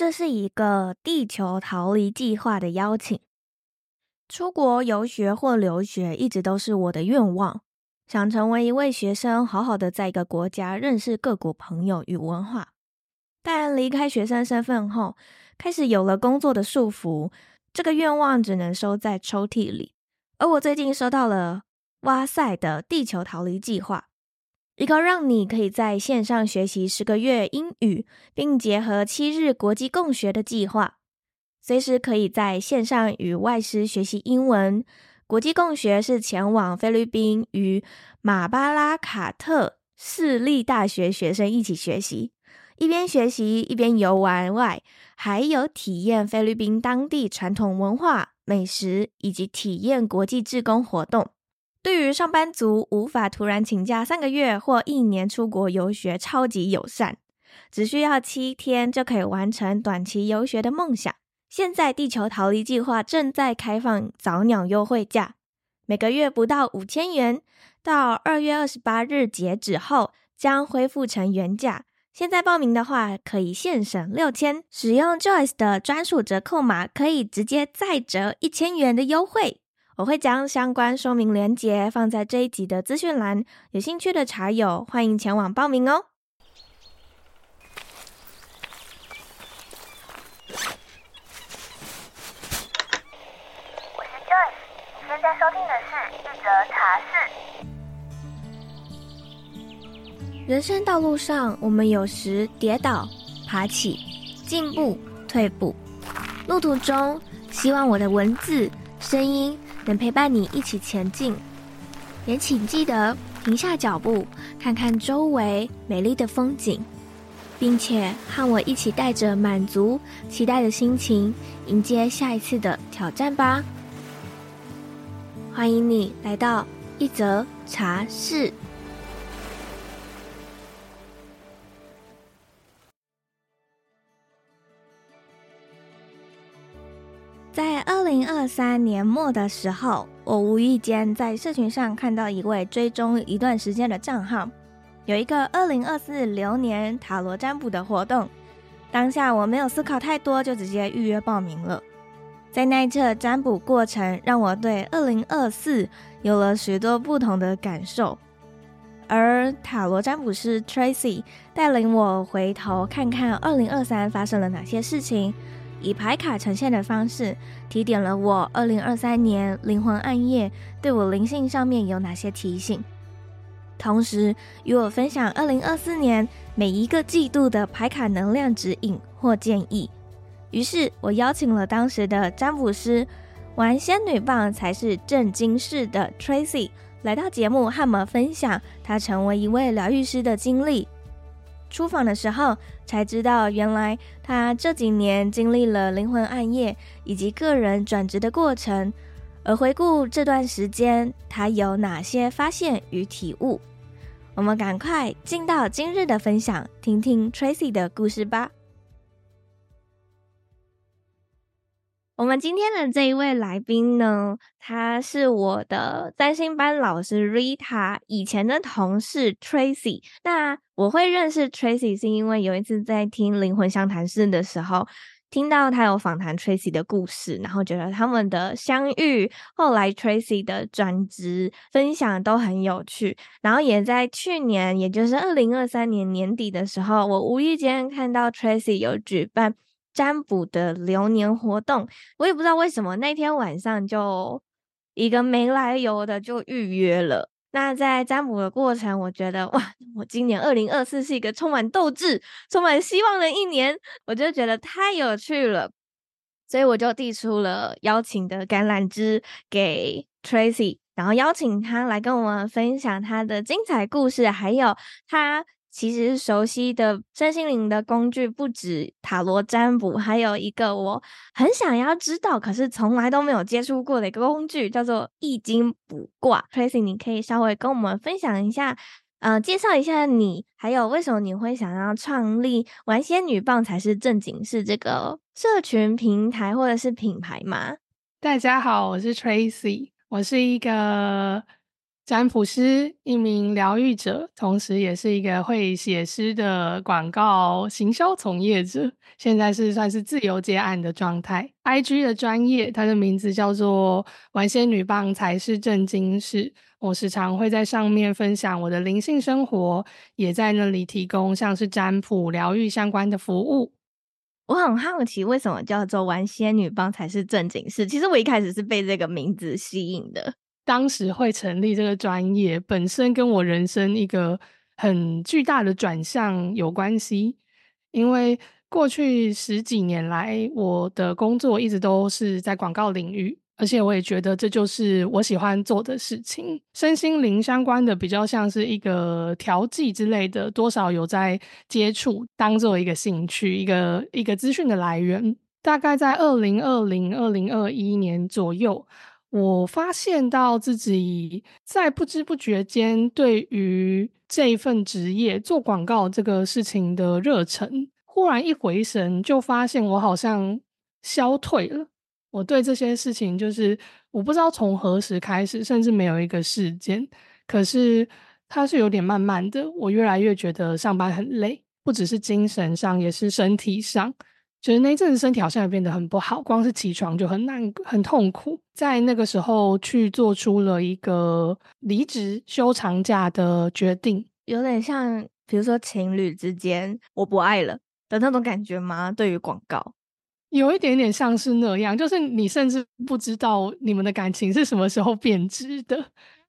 这是一个地球逃离计划的邀请。出国游学或留学一直都是我的愿望，想成为一位学生，好好的在一个国家认识各国朋友与文化。但离开学生身份后，开始有了工作的束缚，这个愿望只能收在抽屉里。而我最近收到了哇塞的地球逃离计划。一个让你可以在线上学习十个月英语，并结合七日国际共学的计划，随时可以在线上与外师学习英文。国际共学是前往菲律宾与马巴拉卡特市立大学学生一起学习，一边学习一边游玩外，还有体验菲律宾当地传统文化、美食以及体验国际志工活动。对于上班族无法突然请假三个月或一年出国游学，超级友善，只需要七天就可以完成短期游学的梦想。现在地球逃离计划正在开放早鸟优惠价，每个月不到五千元，到二月二十八日截止后将恢复成原价。现在报名的话可以现省六千，使用 Joyce 的专属折扣码可以直接再折一千元的优惠。我会将相关说明连结放在这一集的资讯栏，有兴趣的茶友欢迎前往报名哦。我是 Joyce，你现在收听的是一则茶室。人生道路上，我们有时跌倒、爬起、进步、退步，路途中，希望我的文字、声音。能陪伴你一起前进，也请记得停下脚步，看看周围美丽的风景，并且和我一起带着满足、期待的心情，迎接下一次的挑战吧。欢迎你来到一则茶室。三年末的时候，我无意间在社群上看到一位追踪一段时间的账号，有一个二零二四流年塔罗占卜的活动。当下我没有思考太多，就直接预约报名了。在那一次占卜过程，让我对二零二四有了许多不同的感受。而塔罗占卜师 Tracy 带领我回头看看二零二三发生了哪些事情。以牌卡呈现的方式，提点了我二零二三年灵魂暗夜对我灵性上面有哪些提醒，同时与我分享二零二四年每一个季度的牌卡能量指引或建议。于是我邀请了当时的占卜师，玩仙女棒才是正经事的 Tracy 来到节目和我们分享她成为一位疗愈师的经历。出访的时候才知道，原来他这几年经历了灵魂暗夜以及个人转职的过程。而回顾这段时间，他有哪些发现与体悟？我们赶快进到今日的分享，听听 Tracy 的故事吧。我们今天的这一位来宾呢，他是我的占星班老师 Rita 以前的同事 Tracy。那我会认识 Tracy 是因为有一次在听灵魂相谈室的时候，听到他有访谈 Tracy 的故事，然后觉得他们的相遇，后来 Tracy 的转职分享都很有趣。然后也在去年，也就是二零二三年年底的时候，我无意间看到 Tracy 有举办。占卜的流年活动，我也不知道为什么那天晚上就一个没来由的就预约了。那在占卜的过程，我觉得哇，我今年二零二四是一个充满斗志、充满希望的一年，我就觉得太有趣了，所以我就递出了邀请的橄榄枝给 Tracy，然后邀请他来跟我们分享他的精彩故事，还有他。其实熟悉的身心灵的工具不止塔罗占卜，还有一个我很想要知道，可是从来都没有接触过的一个工具，叫做易经卜卦。Tracy，你可以稍微跟我们分享一下，呃，介绍一下你，还有为什么你会想要创立“玩仙女棒才是正经事”这个社群平台或者是品牌吗？大家好，我是 Tracy，我是一个占卜师，一名疗愈者，同时也是一个会写诗的广告行销从业者。现在是算是自由接案的状态。IG 的专业，它的名字叫做“玩仙女棒才是正经事”。我时常会在上面分享我的灵性生活，也在那里提供像是占卜、疗愈相关的服务。我很好奇，为什么叫做“玩仙女棒才是正经事”？其实我一开始是被这个名字吸引的。当时会成立这个专业，本身跟我人生一个很巨大的转向有关系。因为过去十几年来，我的工作一直都是在广告领域，而且我也觉得这就是我喜欢做的事情。身心灵相关的，比较像是一个调剂之类的，多少有在接触，当做一个兴趣，一个一个资讯的来源。大概在二零二零、二零二一年左右。我发现到自己在不知不觉间，对于这一份职业做广告这个事情的热忱，忽然一回神，就发现我好像消退了。我对这些事情，就是我不知道从何时开始，甚至没有一个事件，可是它是有点慢慢的，我越来越觉得上班很累，不只是精神上，也是身体上。觉得那一阵子身体好像也变得很不好，光是起床就很难、很痛苦。在那个时候去做出了一个离职休长假的决定，有点像比如说情侣之间我不爱了的那种感觉吗？对于广告，有一点点像是那样，就是你甚至不知道你们的感情是什么时候变质的，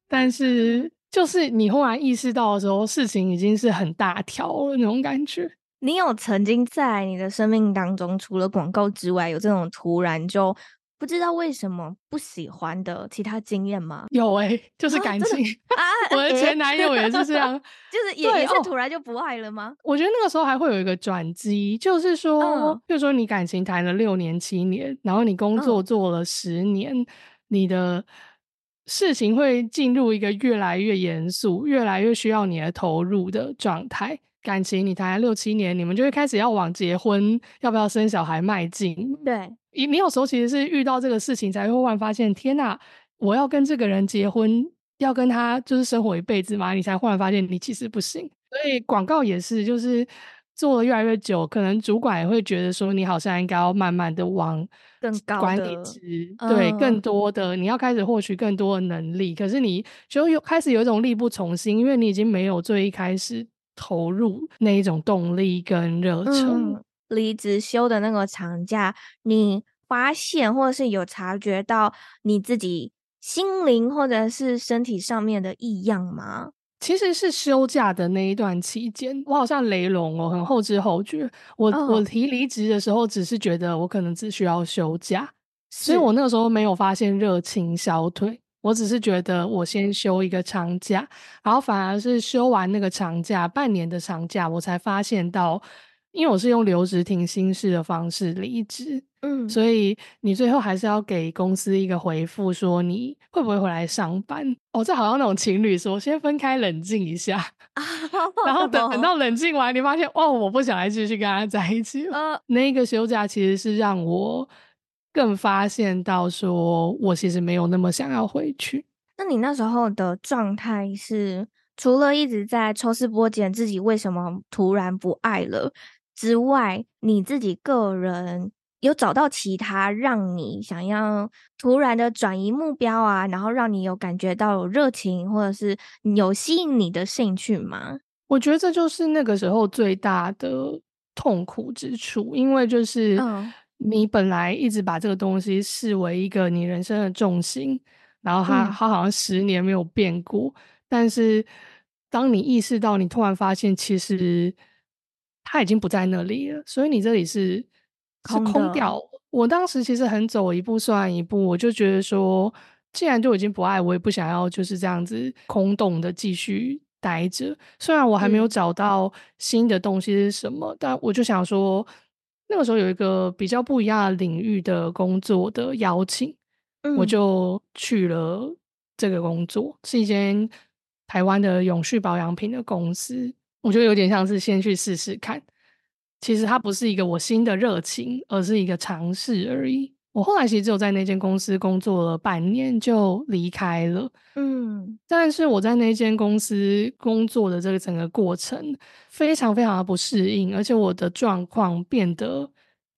但是就是你忽然意识到的时候，事情已经是很大条了那种感觉。你有曾经在你的生命当中，除了广告之外，有这种突然就不知道为什么不喜欢的其他经验吗？有诶、欸、就是感情啊，我的前男友也是这样，就是也也是突然就不爱了吗？我觉得那个时候还会有一个转机，就是说，嗯、就是说你感情谈了六年、七年，然后你工作做了十年，嗯、你的事情会进入一个越来越严肃、越来越需要你的投入的状态。感情你谈了六七年，你们就会开始要往结婚、要不要生小孩迈进。对，你你有时候其实是遇到这个事情，才会忽然发现，天哪，我要跟这个人结婚，要跟他就是生活一辈子吗？你才忽然发现你其实不行。所以广告也是，就是做的越来越久，可能主管也会觉得说，你好像应该要慢慢的往更高管理职，对，更多的你要开始获取更多的能力。可是你就有开始有一种力不从心，因为你已经没有最一开始。投入那一种动力跟热忱。嗯，离职休的那个长假，你发现或者是有察觉到你自己心灵或者是身体上面的异样吗？其实是休假的那一段期间，我好像雷龙哦，很后知后觉。我、哦、我提离职的时候，只是觉得我可能只需要休假，所以我那个时候没有发现热情消退。我只是觉得我先休一个长假，然后反而是休完那个长假，半年的长假，我才发现到，因为我是用留职停薪式的方式离职，嗯，所以你最后还是要给公司一个回复，说你会不会回来上班？哦，这好像那种情侣说，先分开冷静一下，然后等等到冷静完，你发现哦，我不想再继续跟他在一起了。呃，那个休假其实是让我。更发现到说，我其实没有那么想要回去。那你那时候的状态是，除了一直在抽丝剥茧自己为什么突然不爱了之外，你自己个人有找到其他让你想要突然的转移目标啊，然后让你有感觉到有热情，或者是有吸引你的兴趣吗？我觉得这就是那个时候最大的痛苦之处，因为就是。嗯你本来一直把这个东西视为一个你人生的重心，然后它它好像十年没有变过，嗯、但是当你意识到，你突然发现其实它已经不在那里了，所以你这里是空是空掉。我当时其实很走一步算一步，我就觉得说，既然就已经不爱，我也不想要就是这样子空洞的继续待着。虽然我还没有找到新的东西是什么，嗯、但我就想说。那个时候有一个比较不一样的领域的工作的邀请，嗯、我就去了这个工作，是一间台湾的永续保养品的公司。我觉得有点像是先去试试看，其实它不是一个我新的热情，而是一个尝试而已。我后来其实只有在那间公司工作了半年就离开了，嗯，但是我在那间公司工作的这个整个过程非常非常的不适应，而且我的状况变得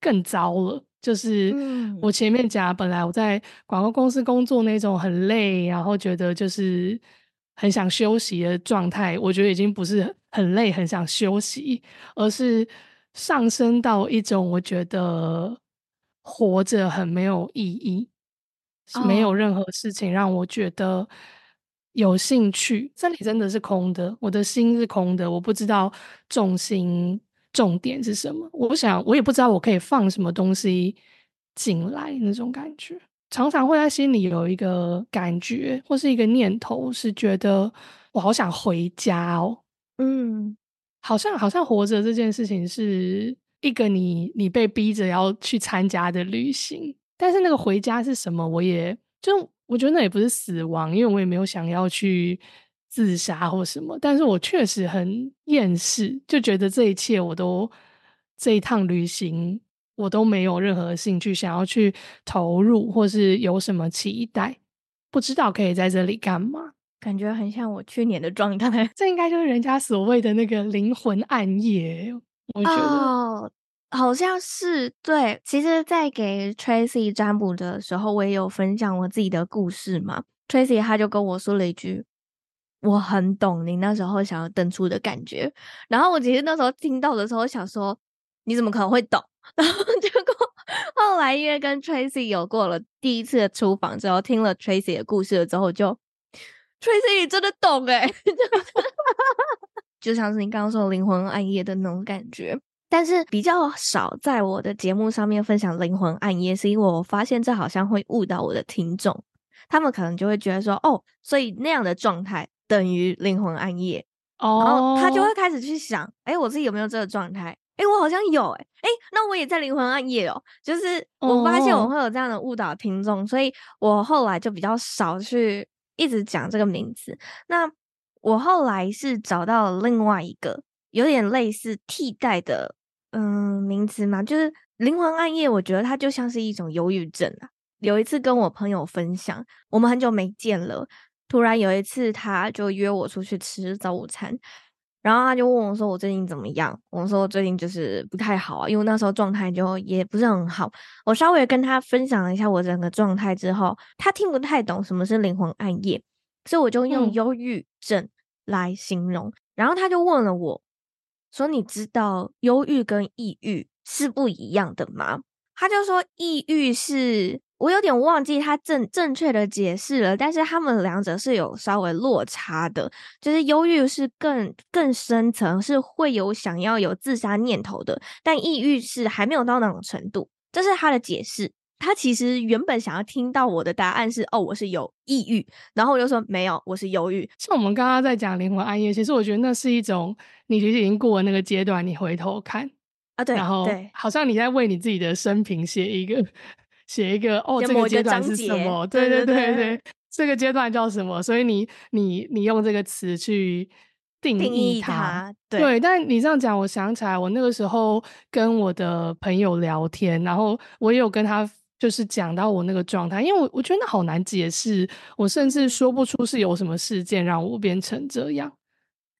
更糟了。就是我前面讲，本来我在广告公司工作那种很累，然后觉得就是很想休息的状态，我觉得已经不是很累，很想休息，而是上升到一种我觉得。活着很没有意义，oh. 没有任何事情让我觉得有兴趣。这里真的是空的，我的心是空的，我不知道重心重点是什么。我不想，我也不知道我可以放什么东西进来，那种感觉常常会在心里有一个感觉，或是一个念头，是觉得我好想回家哦。嗯，好像好像活着这件事情是。一个你你被逼着要去参加的旅行，但是那个回家是什么？我也就我觉得那也不是死亡，因为我也没有想要去自杀或什么。但是我确实很厌世，就觉得这一切我都这一趟旅行我都没有任何兴趣想要去投入，或是有什么期待，不知道可以在这里干嘛，感觉很像我去年的状态。这应该就是人家所谓的那个灵魂暗夜。哦，好像是对。其实，在给 Tracy 占卜的时候，我也有分享我自己的故事嘛。Tracy 他就跟我说了一句：“我很懂你那时候想要登出的感觉。”然后我其实那时候听到的时候，想说：“你怎么可能会懂？” 然后结果后来因为跟 Tracy 有过了第一次的出访之后，听了 Tracy 的故事了之后就，Tracy 你真的懂哎、欸。就像是你刚刚说的灵魂暗夜的那种感觉，但是比较少在我的节目上面分享灵魂暗夜，是因为我发现这好像会误导我的听众，他们可能就会觉得说，哦，所以那样的状态等于灵魂暗夜，哦，然后他就会开始去想，哎，我自己有没有这个状态？哎，我好像有，哎，哎，那我也在灵魂暗夜哦，就是我发现我会有这样的误导听众，所以我后来就比较少去一直讲这个名字，那。我后来是找到了另外一个有点类似替代的嗯名词嘛，就是灵魂暗夜。我觉得它就像是一种忧郁症啊。有一次跟我朋友分享，我们很久没见了，突然有一次他就约我出去吃早午餐，然后他就问我说：“我最近怎么样？”我说：“我最近就是不太好啊，因为那时候状态就也不是很好。”我稍微跟他分享了一下我整个状态之后，他听不太懂什么是灵魂暗夜。所以我就用忧郁症来形容，然后他就问了我，说：“你知道忧郁跟抑郁是不一样的吗？”他就说：“抑郁是，我有点忘记他正正确的解释了，但是他们两者是有稍微落差的，就是忧郁是更更深层，是会有想要有自杀念头的，但抑郁是还没有到那种程度，这是他的解释。”他其实原本想要听到我的答案是哦，我是有抑郁，然后我就说没有，我是忧郁。像我们刚刚在讲灵魂暗夜，其实我觉得那是一种你其实已经过了那个阶段，你回头看啊，对，然后对，好像你在为你自己的生平写一个写一个哦，这个阶段是什么？对对对对，这个阶段叫什么？所以你你你用这个词去定义它，它对，对。但你这样讲，我想起来，我那个时候跟我的朋友聊天，然后我也有跟他。就是讲到我那个状态，因为我我觉得那好难解释，我甚至说不出是有什么事件让我变成这样。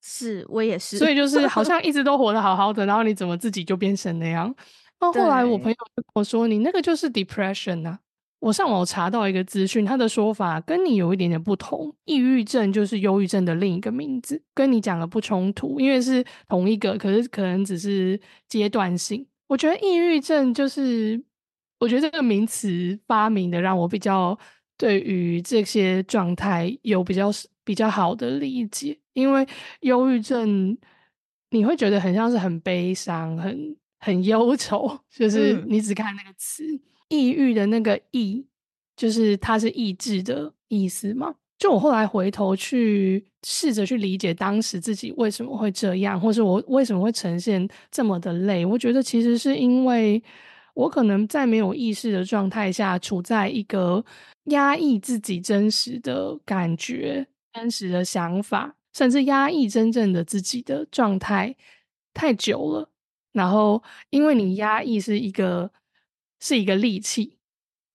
是我也是，所以就是好像一直都活得好好的，然后你怎么自己就变成那样？然后后来我朋友跟我说，你那个就是 depression 啊。我上网查到一个资讯，他的说法跟你有一点点不同。抑郁症就是忧郁症的另一个名字，跟你讲的不冲突，因为是同一个，可是可能只是阶段性。我觉得抑郁症就是。我觉得这个名词发明的让我比较对于这些状态有比较比较好的理解，因为忧郁症你会觉得很像是很悲伤、很很忧愁，就是你只看那个词。嗯、抑郁的那个“抑”，就是它是抑制的意思嘛。就我后来回头去试着去理解当时自己为什么会这样，或是我为什么会呈现这么的累，我觉得其实是因为。我可能在没有意识的状态下，处在一个压抑自己真实的感觉、真实的想法，甚至压抑真正的自己的状态太久了。然后，因为你压抑是一个是一个利器，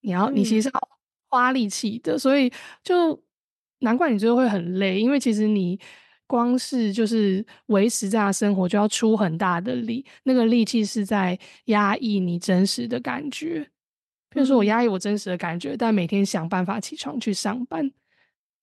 你要你其实是要花力气的，所以就难怪你最后会很累，因为其实你光是就是维持这样的生活就要出很大的力，那个力气是在压抑你真实的感觉。比如说我压抑我真实的感觉，但每天想办法起床去上班，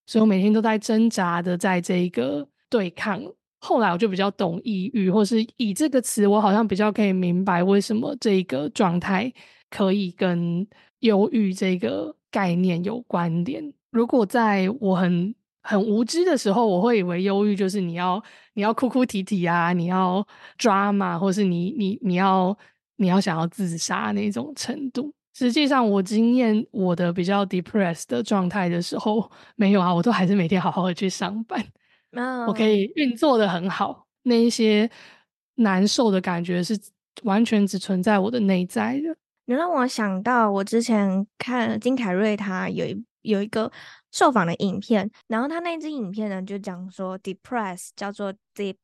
所以我每天都在挣扎的在这一个对抗。后来我就比较懂抑郁，或是以这个词，我好像比较可以明白为什么这个状态可以跟忧郁这个概念有关联。如果在我很很无知的时候，我会以为忧郁就是你要你要哭哭啼啼啊，你要 drama，或是你你你要你要想要自杀那种程度。实际上，我经验我的比较 depressed 的状态的时候，没有啊，我都还是每天好好的去上班，oh. 我可以运作的很好。那一些难受的感觉是完全只存在我的内在的。你让我想到，我之前看金凯瑞他有一有一个受访的影片，然后他那支影片呢就讲说，depress 叫做 deep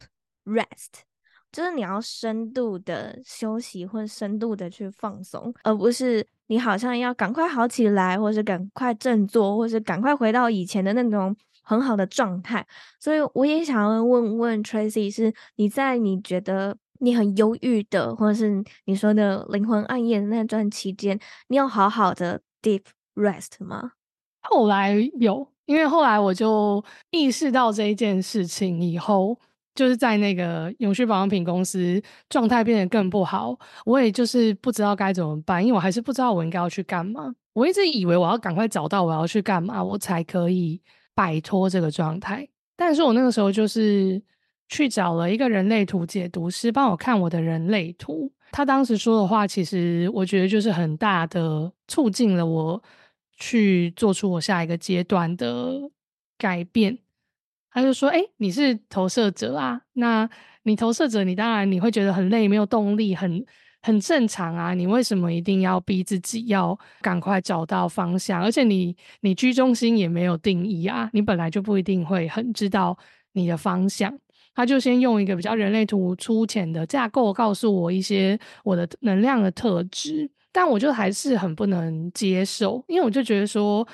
rest。就是你要深度的休息，或深度的去放松，而不是你好像要赶快好起来，或是赶快振作，或是赶快回到以前的那种很好的状态。所以我也想要问问 Tracy，是你在你觉得你很忧郁的，或者是你说的灵魂暗夜的那段期间，你有好好的 deep rest 吗？后来有，因为后来我就意识到这一件事情以后。就是在那个永续保养品公司状态变得更不好，我也就是不知道该怎么办，因为我还是不知道我应该要去干嘛。我一直以为我要赶快找到我要去干嘛，我才可以摆脱这个状态。但是我那个时候就是去找了一个人类图解读师帮我看我的人类图，他当时说的话，其实我觉得就是很大的促进了我去做出我下一个阶段的改变。他就说：“哎、你是投射者啊，那你投射者，你当然你会觉得很累，没有动力，很很正常啊。你为什么一定要逼自己要赶快找到方向？而且你你居中心也没有定义啊，你本来就不一定会很知道你的方向。他就先用一个比较人类图粗浅的架构告诉我一些我的能量的特质，但我就还是很不能接受，因为我就觉得说。”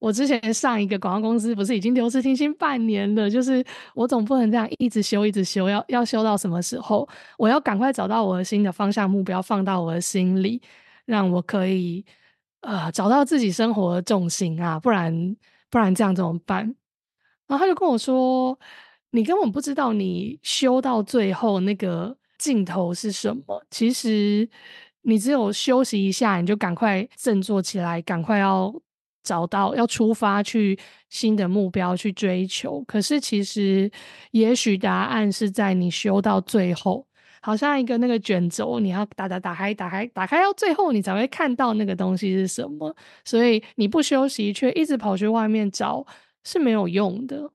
我之前上一个广告公司不是已经留职停薪半年了，就是我总不能这样一直修一直修，要要修到什么时候？我要赶快找到我的新的方向目标，放到我的心里，让我可以呃找到自己生活的重心啊，不然不然这样怎么办？然后他就跟我说：“你根本不知道你修到最后那个尽头是什么。其实你只有休息一下，你就赶快振作起来，赶快要。”找到要出发去新的目标去追求，可是其实也许答案是在你修到最后，好像一个那个卷轴，你要打打打开打开打开到最后，你才会看到那个东西是什么。所以你不休息却一直跑去外面找是没有用的，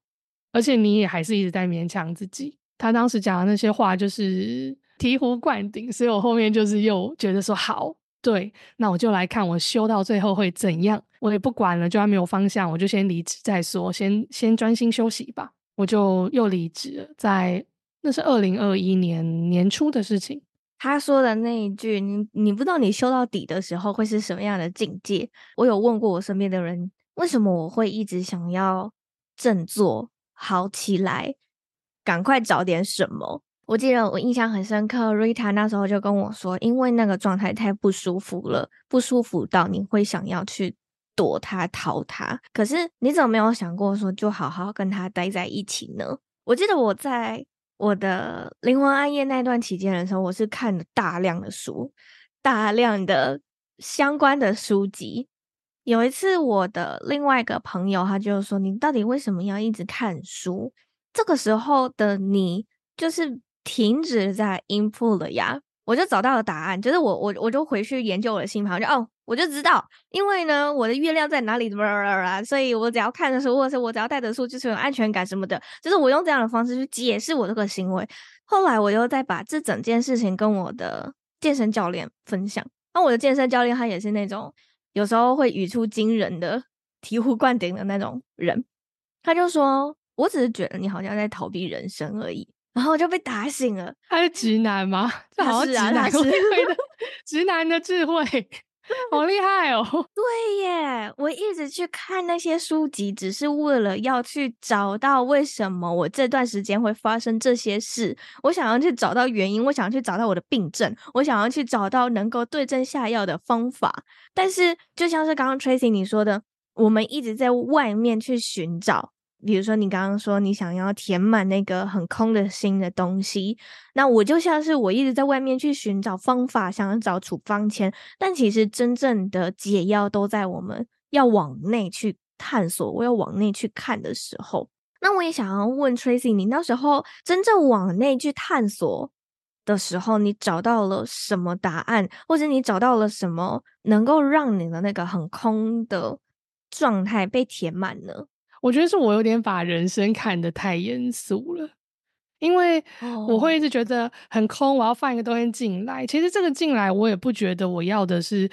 而且你也还是一直在勉强自己。他当时讲的那些话就是醍醐灌顶，所以我后面就是又觉得说好。对，那我就来看我修到最后会怎样。我也不管了，就还没有方向，我就先离职再说，先先专心休息吧。我就又离职了，在那是二零二一年年初的事情。他说的那一句：“你你不知道你修到底的时候会是什么样的境界。”我有问过我身边的人，为什么我会一直想要振作好起来，赶快找点什么。我记得我印象很深刻，Rita 那时候就跟我说，因为那个状态太不舒服了，不舒服到你会想要去躲他、逃他。可是你怎么没有想过说，就好好跟他待在一起呢？我记得我在我的灵魂暗夜那段期间的时候，我是看了大量的书，大量的相关的书籍。有一次，我的另外一个朋友他就说：“你到底为什么要一直看书？”这个时候的你就是。停止在 input 了呀，我就找到了答案，就是我我我就回去研究我的星盘，我就哦，我就知道，因为呢，我的月亮在哪里，怎么啦，所以我只要看的书，或者是我只要带的书，就是有安全感什么的，就是我用这样的方式去解释我这个行为。后来我又再把这整件事情跟我的健身教练分享，那我的健身教练他也是那种有时候会语出惊人的、醍醐灌顶的那种人，他就说，我只是觉得你好像在逃避人生而已。然后就被打醒了。他是直男吗？他是啊，直男智慧，直男的智慧。好厉害哦！对耶，我一直去看那些书籍，只是为了要去找到为什么我这段时间会发生这些事。我想要去找到原因，我想要去找到我的病症，我想要去找到能够对症下药的方法。但是，就像是刚刚 Tracy 你说的，我们一直在外面去寻找。比如说，你刚刚说你想要填满那个很空的心的东西，那我就像是我一直在外面去寻找方法，想要找处方签，但其实真正的解药都在我们要往内去探索，我要往内去看的时候。那我也想要问 Tracy，你那时候真正往内去探索的时候，你找到了什么答案，或者你找到了什么能够让你的那个很空的状态被填满呢？我觉得是我有点把人生看得太严肃了，因为我会一直觉得很空，我要放一个东西进来。其实这个进来，我也不觉得我要的是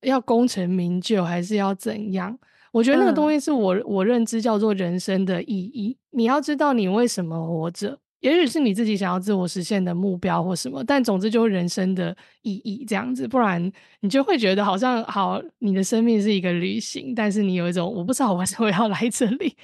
要功成名就，还是要怎样。我觉得那个东西是我我认知叫做人生的意义。你要知道你为什么活着。也许是你自己想要自我实现的目标或什么，但总之就是人生的意义这样子，不然你就会觉得好像好，你的生命是一个旅行，但是你有一种我不知道我为什么要来这里，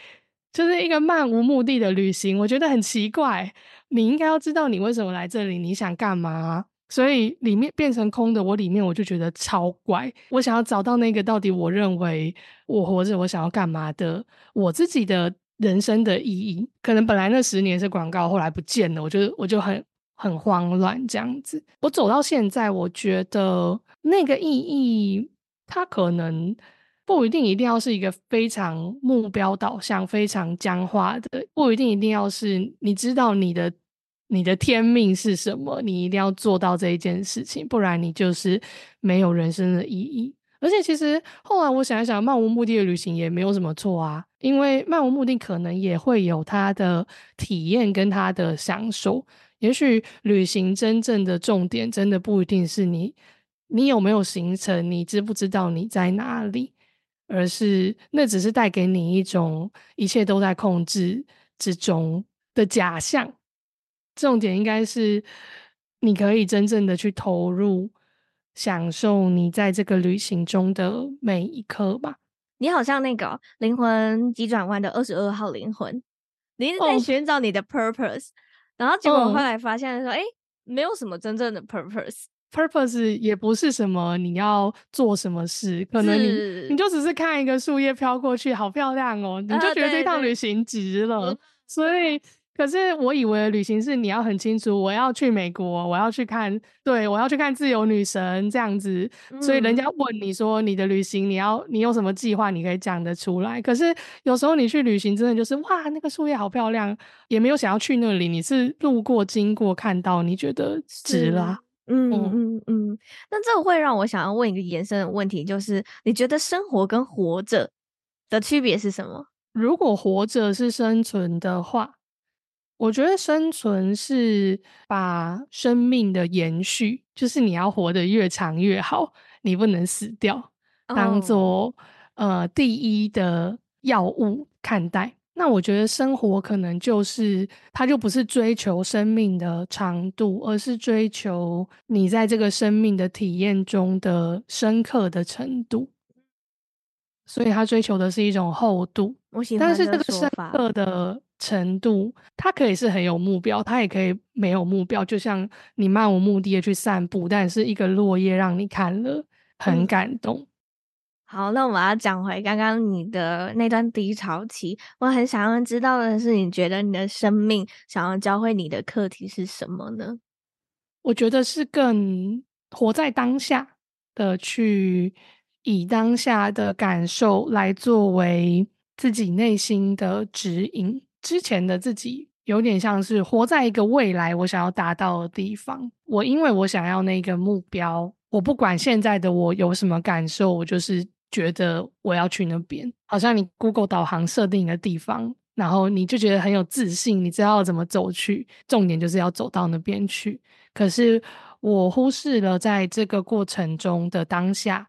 就是一个漫无目的的旅行，我觉得很奇怪。你应该要知道你为什么来这里，你想干嘛？所以里面变成空的，我里面我就觉得超怪。我想要找到那个到底我认为我活着我想要干嘛的，我自己的。人生的意义，可能本来那十年是广告，后来不见了，我就我就很很慌乱这样子。我走到现在，我觉得那个意义，它可能不一定一定要是一个非常目标导向、非常僵化的，不一定一定要是你知道你的你的天命是什么，你一定要做到这一件事情，不然你就是没有人生的意义。而且其实后来我想一想，漫无目的的旅行也没有什么错啊。因为漫无目的可能也会有它的体验跟它的享受。也许旅行真正的重点，真的不一定是你你有没有行程，你知不知道你在哪里，而是那只是带给你一种一切都在控制之中的假象。重点应该是你可以真正的去投入，享受你在这个旅行中的每一刻吧。你好像那个灵魂急转弯的二十二号灵魂，你一直在寻找你的 purpose，、oh. 然后结果后来发现说，哎、oh. 欸，没有什么真正的 purpose。purpose 也不是什么你要做什么事，可能你你就只是看一个树叶飘过去，好漂亮哦，你就觉得这趟旅行值了，呃、所以。可是我以为旅行是你要很清楚，我要去美国，我要去看，对，我要去看自由女神这样子。所以人家问你说你的旅行，你要你有什么计划，你可以讲得出来。可是有时候你去旅行，真的就是哇，那个树叶好漂亮，也没有想要去那里，你是路过经过看到，你觉得值了。嗯嗯嗯嗯。那这会让我想要问一个延伸的问题，就是你觉得生活跟活着的区别是什么？如果活着是生存的话。我觉得生存是把生命的延续，就是你要活得越长越好，你不能死掉，当做、oh. 呃第一的药物看待。那我觉得生活可能就是，它就不是追求生命的长度，而是追求你在这个生命的体验中的深刻的程度。所以，他追求的是一种厚度。我喜欢，但是这个深刻的。程度，它可以是很有目标，它也可以没有目标。就像你漫无目的的去散步，但是一个落叶让你看了很感动。嗯、好，那我们要讲回刚刚你的那段低潮期。我很想要知道的是，你觉得你的生命想要教会你的课题是什么呢？我觉得是更活在当下的，去以当下的感受来作为自己内心的指引。之前的自己有点像是活在一个未来我想要达到的地方。我因为我想要那个目标，我不管现在的我有什么感受，我就是觉得我要去那边。好像你 Google 导航设定一个地方，然后你就觉得很有自信，你知道怎么走去，重点就是要走到那边去。可是我忽视了在这个过程中的当下。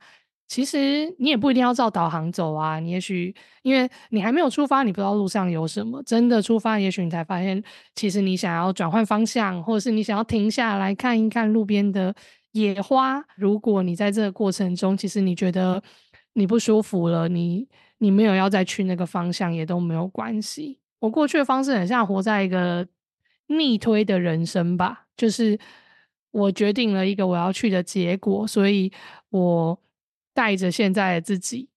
其实你也不一定要照导航走啊，你也许因为你还没有出发，你不知道路上有什么。真的出发，也许你才发现，其实你想要转换方向，或者是你想要停下来看一看路边的野花。如果你在这个过程中，其实你觉得你不舒服了，你你没有要再去那个方向，也都没有关系。我过去的方式很像活在一个逆推的人生吧，就是我决定了一个我要去的结果，所以我带着现在的自己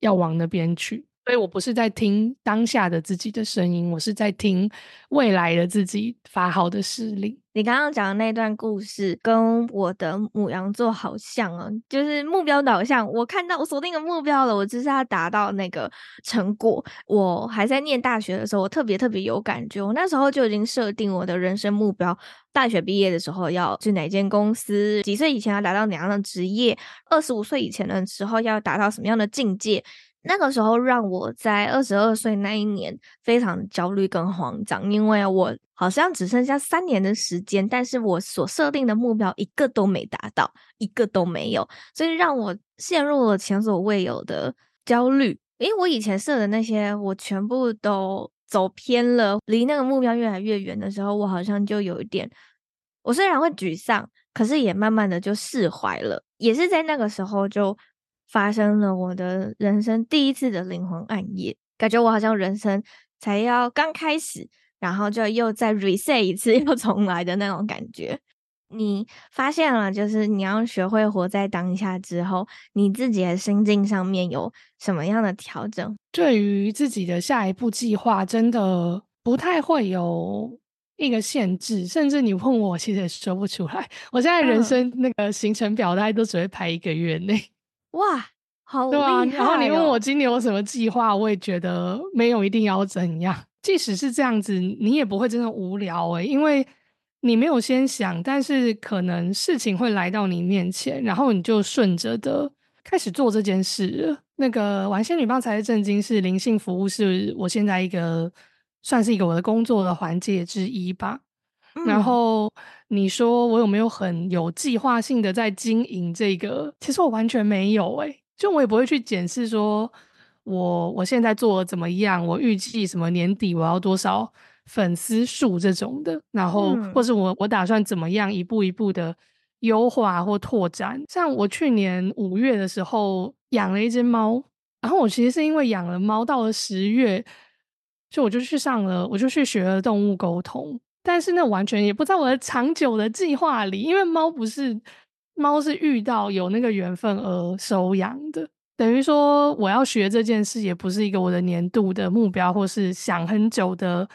要往那边去。所以我不是在听当下的自己的声音，我是在听未来的自己发号的施令。你刚刚讲的那段故事跟我的母羊座好像哦，就是目标导向。我看到我锁定的目标了，我就是要达到那个成果。我还在念大学的时候，我特别特别有感觉。我那时候就已经设定我的人生目标：大学毕业的时候要去哪间公司，几岁以前要达到哪样的职业，二十五岁以前的时候要达到什么样的境界。那个时候让我在二十二岁那一年非常焦虑跟慌张，因为我好像只剩下三年的时间，但是我所设定的目标一个都没达到，一个都没有，所以让我陷入了前所未有的焦虑。因为我以前设的那些，我全部都走偏了，离那个目标越来越远的时候，我好像就有一点，我虽然会沮丧，可是也慢慢的就释怀了，也是在那个时候就。发生了我的人生第一次的灵魂暗夜，感觉我好像人生才要刚开始，然后就又再 reset 一次，又重来的那种感觉。你发现了，就是你要学会活在当下之后，你自己的心境上面有什么样的调整？对于自己的下一步计划，真的不太会有一个限制，甚至你问我，其实也说不出来。我现在人生那个行程表，大概都只会排一个月内。哇，好厉害哦！对啊，然后你问我今年有什么计划，我也觉得没有一定要怎样。即使是这样子，你也不会真的无聊诶，因为你没有先想，但是可能事情会来到你面前，然后你就顺着的开始做这件事了。那个玩仙女棒才是正经，是灵性服务，是我现在一个算是一个我的工作的环节之一吧。嗯、然后你说我有没有很有计划性的在经营这个？其实我完全没有诶、欸，就我也不会去检视说我我现在做的怎么样，我预计什么年底我要多少粉丝数这种的，然后、嗯、或是我我打算怎么样一步一步的优化或拓展。像我去年五月的时候养了一只猫，然后我其实是因为养了猫，到了十月，就我就去上了，我就去学了动物沟通。但是那完全也不在我的长久的计划里，因为猫不是猫是遇到有那个缘分而收养的，等于说我要学这件事也不是一个我的年度的目标，或是想很久的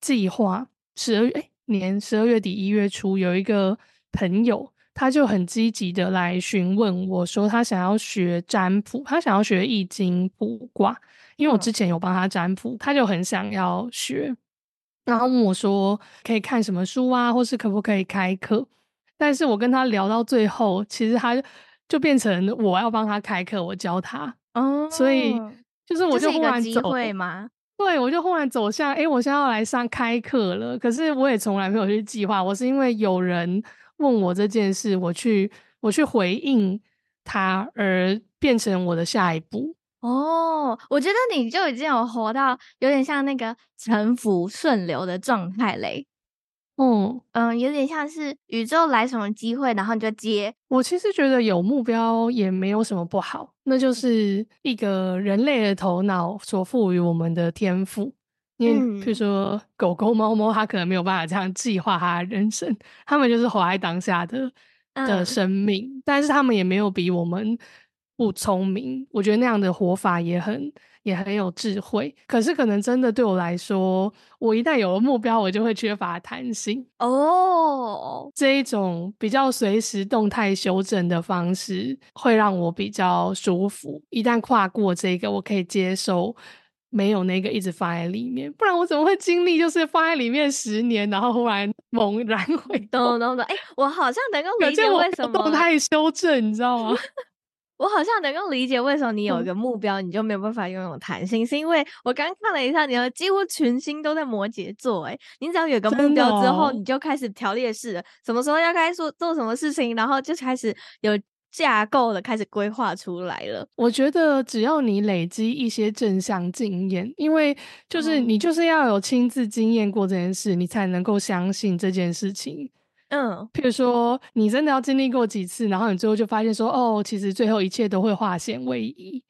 计划。十二月哎，年十二月底一月初有一个朋友，他就很积极的来询问我说，他想要学占卜，他想要学易经卜卦，因为我之前有帮他占卜，他就很想要学。然后问我说：“可以看什么书啊，或是可不可以开课？”但是我跟他聊到最后，其实他就变成我要帮他开课，我教他。哦，所以就是我就忽然走，会吗？对，我就忽然走向，诶，我现在要来上开课了。可是我也从来没有去计划，我是因为有人问我这件事，我去我去回应他，而变成我的下一步。哦，我觉得你就已经有活到有点像那个沉浮顺流的状态嘞。嗯嗯，有点像是宇宙来什么机会，然后你就接。我其实觉得有目标也没有什么不好，那就是一个人类的头脑所赋予我们的天赋。因为比如说狗狗、猫猫，它可能没有办法这样计划它的人生，它们就是活在当下的的生命，嗯，但是它们也没有比我们。不聪明，我觉得那样的活法也很也很有智慧。可是可能真的对我来说，我一旦有了目标，我就会缺乏弹性哦。Oh. 这一种比较随时动态修正的方式，会让我比较舒服。一旦跨过这个，我可以接受没有那个一直放在里面。不然我怎么会经历就是放在里面十年，然后忽然 猛然回动？懂懂懂。哎，我好像能够理解为什么动态修正，你知道吗？我好像能够理解为什么你有一个目标，嗯、你就没有办法拥有弹性，是因为我刚看了一下，你的几乎群星都在摩羯座。诶，你只要有个目标之后，你就开始条列式了，什么时候要开始做做什么事情，然后就开始有架构的开始规划出来了。我觉得只要你累积一些正向经验，因为就是你就是要有亲自经验过这件事，你才能够相信这件事情嗯，譬如说你真的要经历过几次，然后你最后就发现说，哦，其实最后一切都会化险为夷，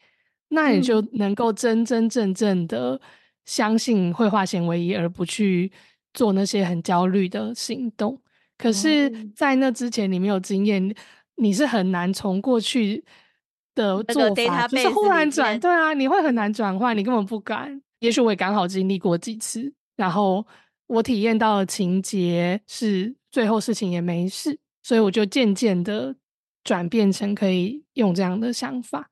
那你就能够真真正正的相信会化险为夷，而不去做那些很焦虑的行动。可是，在那之前你没有经验，你是很难从过去的做法，就是忽然转，对啊，你会很难转换，你根本不敢。也许我也刚好经历过几次，然后我体验到的情节是最后事情也没事，所以我就渐渐的转变成可以用这样的想法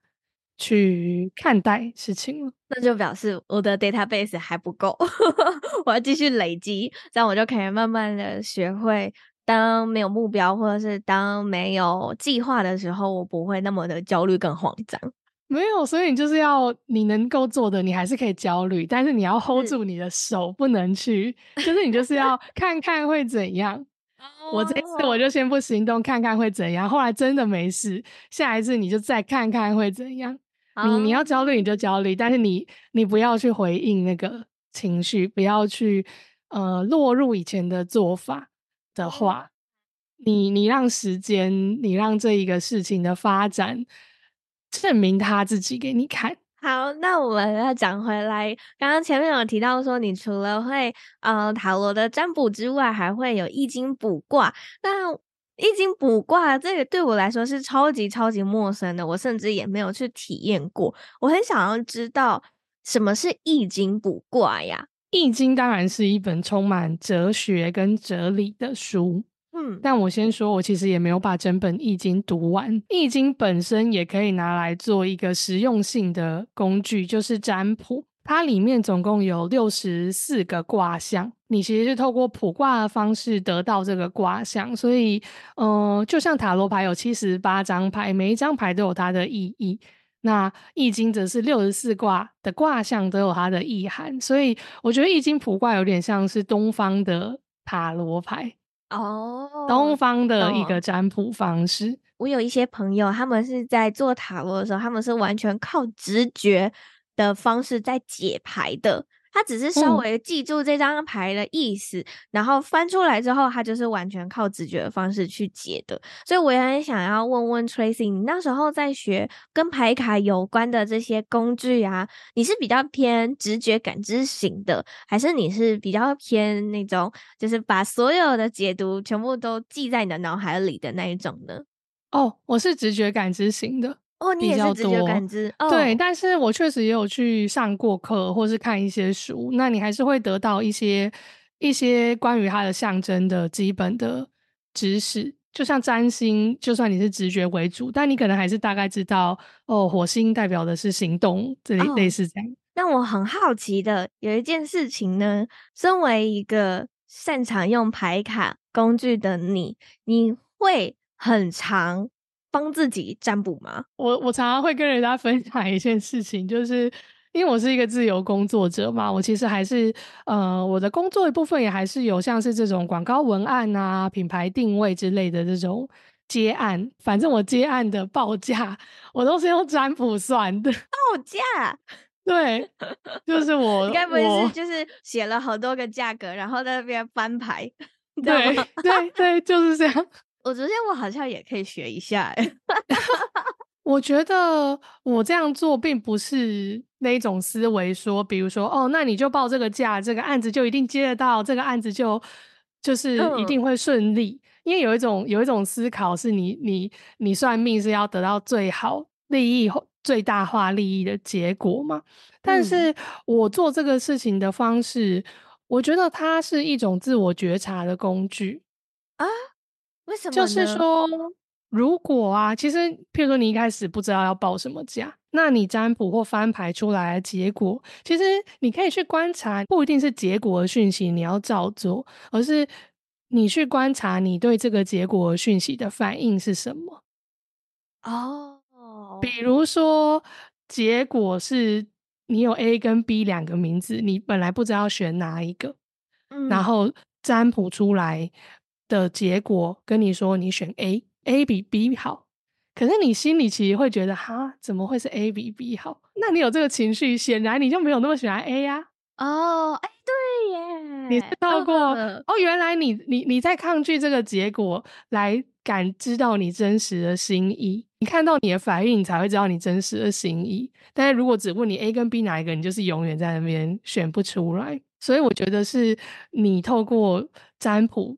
去看待事情了。那就表示我的 database 还不够，我要继续累积，这样我就可以慢慢的学会。当没有目标，或者是当没有计划的时候，我不会那么的焦虑跟慌张。没有，所以你就是要你能够做的，你还是可以焦虑，但是你要 hold 住你的手，不能去，就是你就是要看看会怎样。我这次我就先不行动，看看会怎样。后来真的没事，下一次你就再看看会怎样。你你要焦虑你就焦虑，但是你你不要去回应那个情绪，不要去呃落入以前的做法。的话，你你让时间，你让这一个事情的发展证明他自己给你看。好，那我们要讲回来，刚刚前面有提到说，你除了会呃塔罗的占卜之外，还会有易经卜卦。那易经卜卦这个对我来说是超级超级陌生的，我甚至也没有去体验过。我很想要知道什么是易经卜卦呀？易经当然是一本充满哲学跟哲理的书，嗯，但我先说，我其实也没有把整本易经读完。易经本身也可以拿来做一个实用性的工具，就是占卜。它里面总共有六十四个卦象，你其实是透过卜卦的方式得到这个卦象，所以，呃，就像塔罗牌有七十八张牌，每一张牌都有它的意义。那易经则是六十四卦的卦象都有它的意涵，所以我觉得易经卜卦有点像是东方的塔罗牌哦，东方的一个占卜方式。我有一些朋友，他们是在做塔罗的时候，他们是完全靠直觉的方式在解牌的。他只是稍微记住这张牌的意思，嗯，然后翻出来之后，他就是完全靠直觉的方式去解的。所以我也很想要问问 Tracy，你那时候在学跟牌卡有关的这些工具啊，你是比较偏直觉感知型的，还是你是比较偏那种就是把所有的解读全部都记在你的脑海里的那一种呢？哦，我是直觉感知型的。哦，你也是直觉感知，哦，对，但是我确实也有去上过课，或是看一些书，那你还是会得到一些一些关于它的象征的基本的知识。就像占星，就算你是直觉为主，但你可能还是大概知道，哦，火星代表的是行动，这里类似这样。哦，那我很好奇的有一件事情呢，身为一个擅长用牌卡工具的你，你会很常帮自己占卜吗？我我常常会跟人家分享一件事情，就是因为我是一个自由工作者嘛，我其实还是呃，我的工作一部分也还是有像是这种广告文案啊、品牌定位之类的这种接案。反正我接案的报价，我都是用占卜算的。报价？对，就是我。应该不会是就是写了好多个价格，然后在那边翻牌？对对对，就是这样。我觉得我好像也可以学一下哎，我觉得我这样做并不是那种思维，说，比如说，哦，那你就报这个价，这个案子就一定接得到，这个案子就就是一定会顺利。因为有一种有一种思考是你你你算命是要得到最好利益、最大化利益的结果嘛？但是我做这个事情的方式，我觉得它是一种自我觉察的工具啊。为什么？就是说，如果啊，其实，譬如说，你一开始不知道要报什么价，那你占卜或翻牌出来的结果，其实你可以去观察，不一定是结果的讯息你要照做，而是你去观察你对这个结果的讯息的反应是什么。哦，比如说，结果是你有 A 跟 B 两个名字，你本来不知道选哪一个，嗯，然后占卜出来。的结果跟你说，你选 A，A 比 B 好，可是你心里其实会觉得，哈，怎么会是 A 比 B 好？那你有这个情绪，显然你就没有那么喜欢 A 呀。哦，哎，对耶。你是透过哦，哦，原来你你你在抗拒这个结果来感知到你真实的心意。你看到你的反应，你才会知道你真实的心意。但是如果只问你 A 跟 B 哪一个，你就是永远在那边选不出来。所以我觉得是你透过占卜，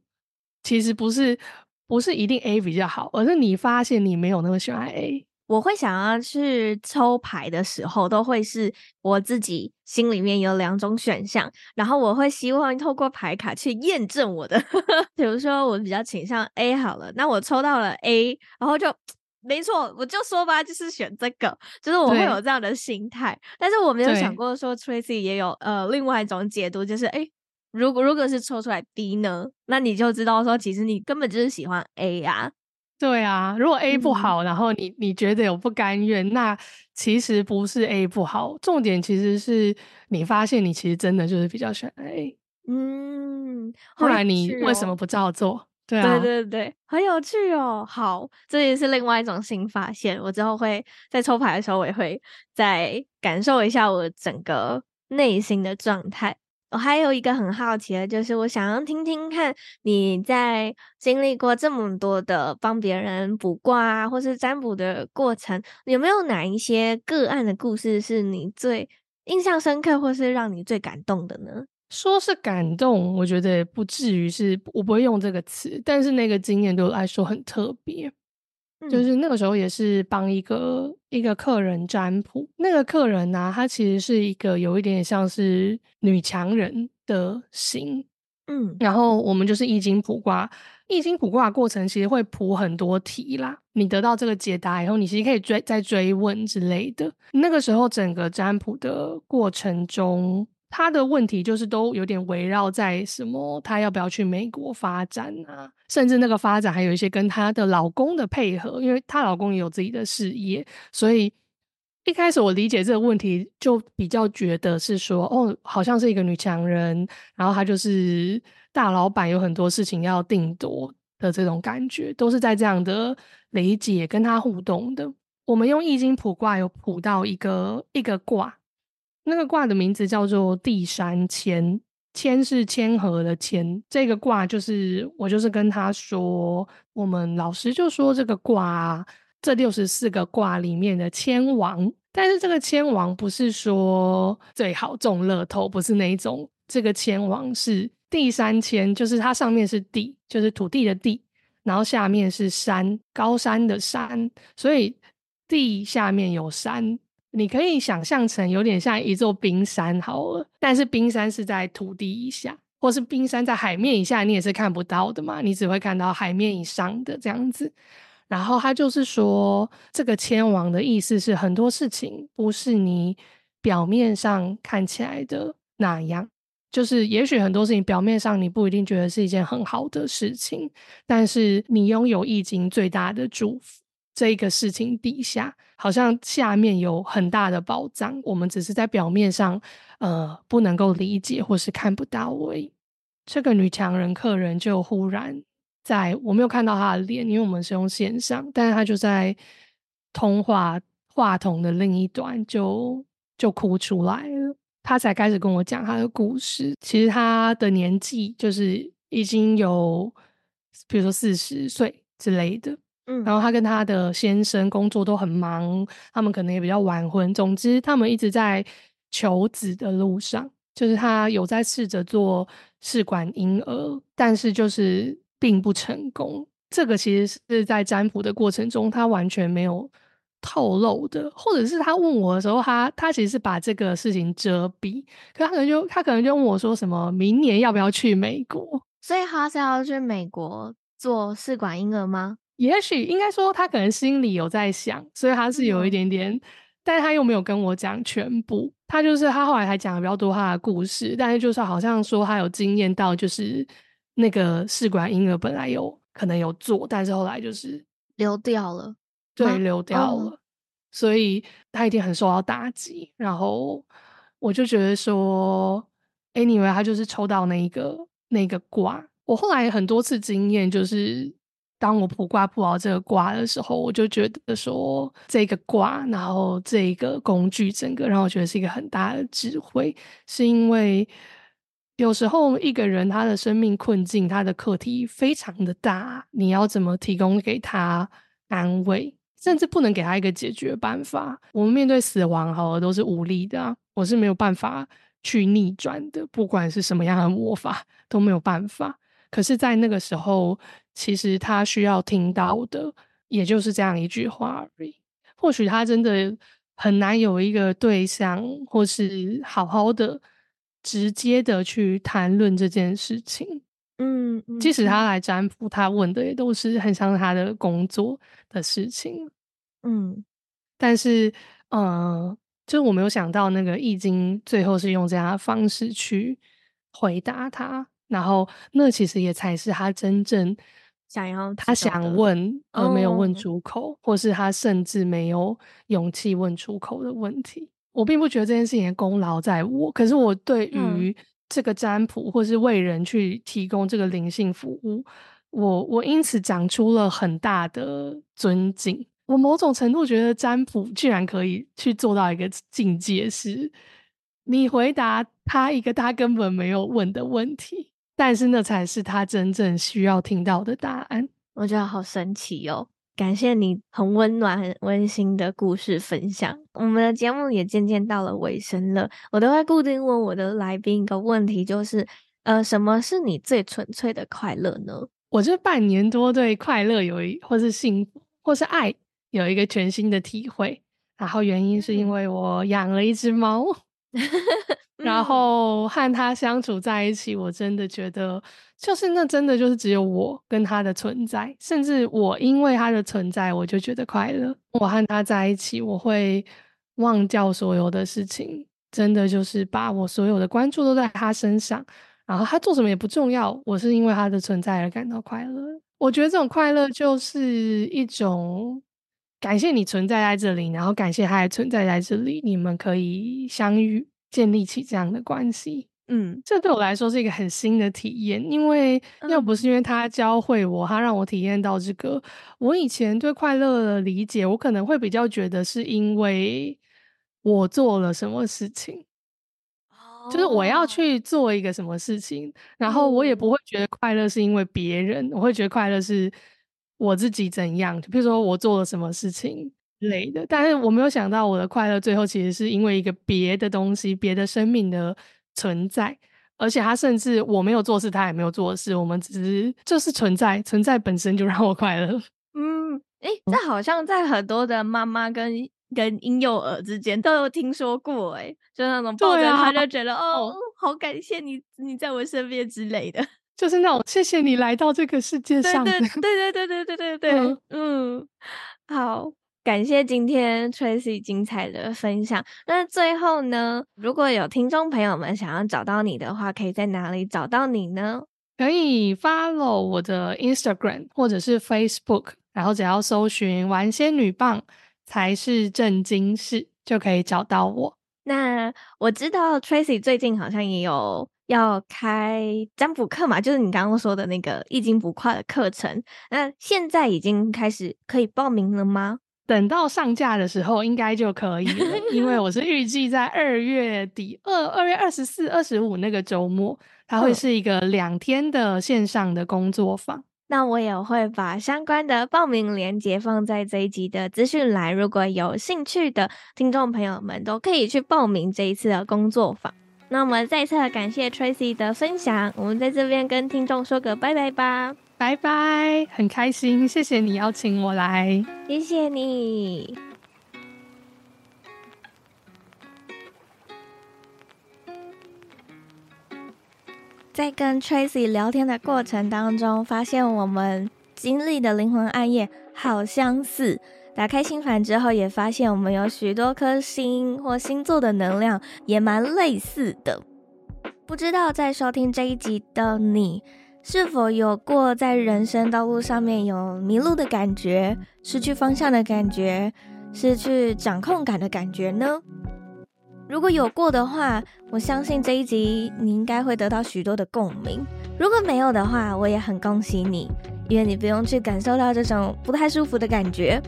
其实不是不是一定 A 比较好，而是你发现你没有那么喜欢 A。我会想要去抽牌的时候，都会是我自己心里面有两种选项，然后我会希望透过牌卡去验证我的。比如说，我比较倾向 A 好了，那我抽到了 A，然后就没错，我就说吧，就是选这个，就是我会有这样的心态。但是我没有想过说，Tracy 也有呃另外一种解读，就是哎，如果如果是抽出来 D 呢，那你就知道说，其实你根本就是喜欢 A 呀、啊。对啊，如果 A 不好，嗯、然后你你觉得有不甘愿，那其实不是 A 不好，重点其实是你发现你其实真的就是比较喜欢 A。嗯，后来你为什么不照做？对啊，对对对，很有趣哦。好，这也是另外一种新发现。我之后会在抽牌的时候，我也会再感受一下我整个内心的状态。我还有一个很好奇的，就是我想要听听看你在经历过这么多的帮别人卜卦啊，或是占卜的过程，有没有哪一些个案的故事是你最印象深刻，或是让你最感动的呢？说是感动，我觉得不至于是，我不会用这个词，但是那个经验对我来说很特别。就是那个时候也是帮一个一个客人占卜，那个客人呢、啊，他其实是一个有一点点像是女强人的型，嗯，然后我们就是易经卜卦，易经卜卦过程其实会卜很多题啦，你得到这个解答以后，你其实可以追再追问之类的。那个时候整个占卜的过程中。他的问题就是都有点围绕在什么，他要不要去美国发展啊？甚至那个发展还有一些跟她的老公的配合，因为她老公也有自己的事业，所以一开始我理解这个问题就比较觉得是说，哦，好像是一个女强人，然后她就是大老板，有很多事情要定夺的这种感觉，都是在这样的理解跟她互动的。我们用易经卜卦有卜到一个一个卦。那个卦的名字叫做地山谦，谦是谦和的谦。这个卦就是我就是跟他说，我们老师就说这个卦，这六十四个卦里面的谦王，但是这个谦王不是说最好中乐透，不是那一种。这个谦王是地山谦，就是它上面是地，就是土地的地，然后下面是山，高山的山，所以地下面有山。你可以想象成有点像一座冰山好了，但是冰山是在土地以下，或是冰山在海面以下，你也是看不到的嘛，你只会看到海面以上的这样子。然后他就是说，这个谦王的意思是很多事情不是你表面上看起来的那样，就是也许很多事情表面上你不一定觉得是一件很好的事情，但是你拥有易经最大的祝福。这个事情底下，好像下面有很大的宝藏，我们只是在表面上，呃，不能够理解或是看不到而已。这个女强人客人就忽然在我没有看到她的脸，因为我们是用线上，但是她就在通话话筒的另一端就就哭出来了。她才开始跟我讲她的故事。其实她的年纪就是已经有，比如说四十岁之类的。嗯，然后他跟他的先生工作都很忙，他们可能也比较晚婚。总之，他们一直在求子的路上，就是他有在试着做试管婴儿，但是就是并不成功。这个其实是在占卜的过程中，他完全没有透露的，或者是他问我的时候，他他其实是把这个事情遮蔽。可他可能就他可能就问我说，什么明年要不要去美国？所以他是要去美国做试管婴儿吗？也许应该说，他可能心里有在想，所以他是有一点点，嗯、但是他又没有跟我讲全部。他就是他后来还讲了比较多他的故事，但是就是好像说他有经验到，就是那个试管婴儿本来有可能有做，但是后来就是流掉了，对，流掉了，所以他一定很受到打击。然后我就觉得说，anyway，他就是抽到那一个那个卦。我后来很多次经验就是。当我卜卦卜到这个卦的时候，我就觉得说这个卦，然后这个工具，整个让我觉得是一个很大的智慧，是因为有时候一个人他的生命困境，他的课题非常的大，你要怎么提供给他安慰，甚至不能给他一个解决办法。我们面对死亡，好了，都是无力的，我是没有办法去逆转的，不管是什么样的魔法都没有办法。可是，在那个时候，其实他需要听到的，也就是这样一句话而已。或许他真的很难有一个对象，或是好好的、直接的去谈论这件事情。嗯，即使他来占卜，他问的也都是很像他的工作的事情。嗯，但是，呃，就我没有想到，那个易经最后是用这样的方式去回答他。然后，那其实也才是他真正想要他想问而没有问出口，哦、或是他甚至没有勇气问出口的问题。我并不觉得这件事情的功劳在我，可是我对于这个占卜，或是为人去提供这个灵性服务，我我因此长出了很大的尊敬。我某种程度觉得占卜居然可以去做到一个境界，是你回答他一个他根本没有问的问题。但是那才是他真正需要听到的答案。我觉得好神奇哦！感谢你很温暖、很温馨的故事分享。我们的节目也渐渐到了尾声了，我都会固定问我的来宾一个问题，就是呃，什么是你最纯粹的快乐呢？我这半年多对快乐有一，或是幸福，或是爱有一个全新的体会。然后原因是因为我养了一只猫。然后和他相处在一起，我真的觉得，就是那真的就是只有我跟他的存在，甚至我因为他的存在，我就觉得快乐。我和他在一起，我会忘掉所有的事情，真的就是把我所有的关注都在他身上，然后他做什么也不重要，我是因为他的存在而感到快乐。我觉得这种快乐就是一种感谢你存在在这里，然后感谢他还存在在这里，你们可以相遇。建立起这样的关系，嗯，这对我来说是一个很新的体验，因为要不是。因为他教会我，他让我体验到这个，我以前对快乐的理解，我可能会比较觉得是因为我做了什么事情，就是我要去做一个什么事情，然后我也不会觉得快乐是因为别人，我会觉得快乐是我自己怎样，就比如说我做了什么事情。类的，但是我没有想到我的快乐最后其实是因为一个别的东西，别的生命的存在，而且他甚至我没有做事，他也没有做事，我们只是就是存在，存在本身就让我快乐。嗯，诶、欸，这好像在很多的妈妈跟跟婴幼儿之间都有听说过，诶，就那种抱着他 就觉得、啊、哦，好感谢你，你在我身边之类的，就是那种谢谢你来到这个世界上。对对对对对对对对，嗯，嗯好。感谢今天 Tracy 精彩的分享。那最后呢，如果有听众朋友们想要找到你的话，可以在哪里找到你呢？可以 follow 我的 Instagram 或者是 Facebook，然后只要搜寻“玩仙女棒才是正经事”就可以找到我。那我知道 Tracy 最近好像也有要开占卜课嘛，就是你刚刚说的那个易经卜卦的课程。那现在已经开始可以报名了吗？等到上架的时候应该就可以了，因为我是预计在二月底二二月二十四、二十五那个周末，它会是一个两天的线上的工作坊。那我也会把相关的报名链接放在这一集的资讯栏，如果有兴趣的听众朋友们都可以去报名这一次的工作坊。那我们再次感谢 Tracy 的分享，我们在这边跟听众说个拜拜吧。拜拜，很开心，谢谢你邀请我来，谢谢你。在跟 Tracy 聊天的过程当中，发现我们经历的灵魂暗夜好相似。打开星盘之后，也发现我们有许多颗星或星座的能量也蛮类似的。不知道在收听这一集的你，是否有过在人生道路上面有迷路的感觉、失去方向的感觉、失去掌控感的感觉呢？如果有过的话，我相信这一集你应该会得到许多的共鸣。如果没有的话，我也很恭喜你，因为你不用去感受到这种不太舒服的感觉。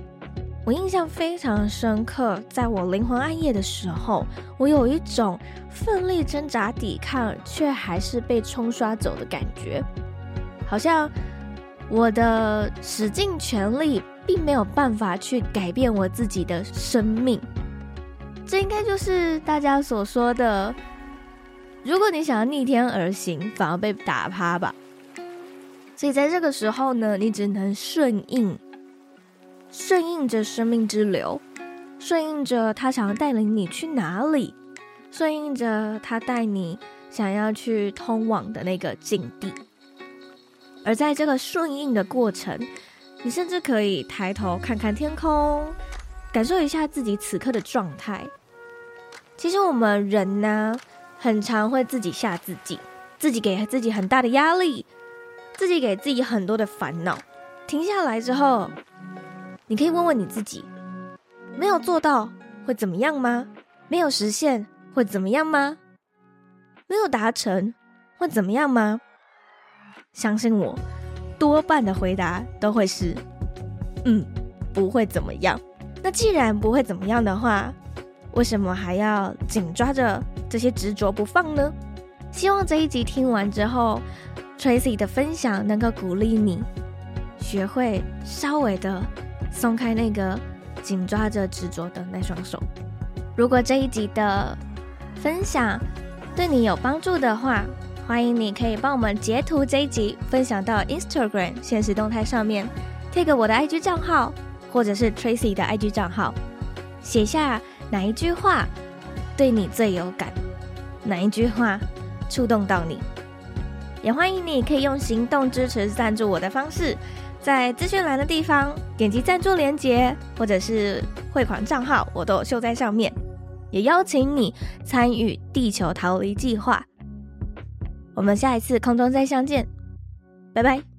我印象非常深刻，在我灵魂暗夜的时候，我有一种奋力挣扎抵抗，却还是被冲刷走的感觉，好像我的使尽全力，并没有办法去改变我自己的生命。这应该就是大家所说的，如果你想要逆天而行，反而被打趴吧。所以在这个时候呢，你只能顺应，顺应着生命之流，顺应着他想要带领你去哪里，顺应着他带你想要去通往的那个境地。而在这个顺应的过程，你甚至可以抬头看看天空，感受一下自己此刻的状态。其实我们人呢，很常会自己吓自己，自己给自己很大的压力。自己给自己很多的烦恼，停下来之后，你可以问问你自己：没有做到会怎么样吗？没有实现会怎么样吗？没有达成会怎么样吗？相信我，多半的回答都会是：嗯，不会怎么样。那既然不会怎么样的话，为什么还要紧抓着这些执着不放呢？希望这一集听完之后。Tracy 的分享能够鼓励你，学会稍微的松开那个紧抓着执着的那双手。如果这一集的分享对你有帮助的话，欢迎你可以帮我们截图这一集，分享到 Instagram 现实动态上面，tag 我的 IG 账号或者是 Tracy 的 IG 账号，写下哪一句话对你最有感，哪一句话触动到你。也欢迎你可以用行动支持赞助我的方式，在资讯栏的地方点击赞助链接，或者是汇款账号，我都秀在上面。也邀请你参与地球逃离计划。我们下一次空中再相见，拜拜。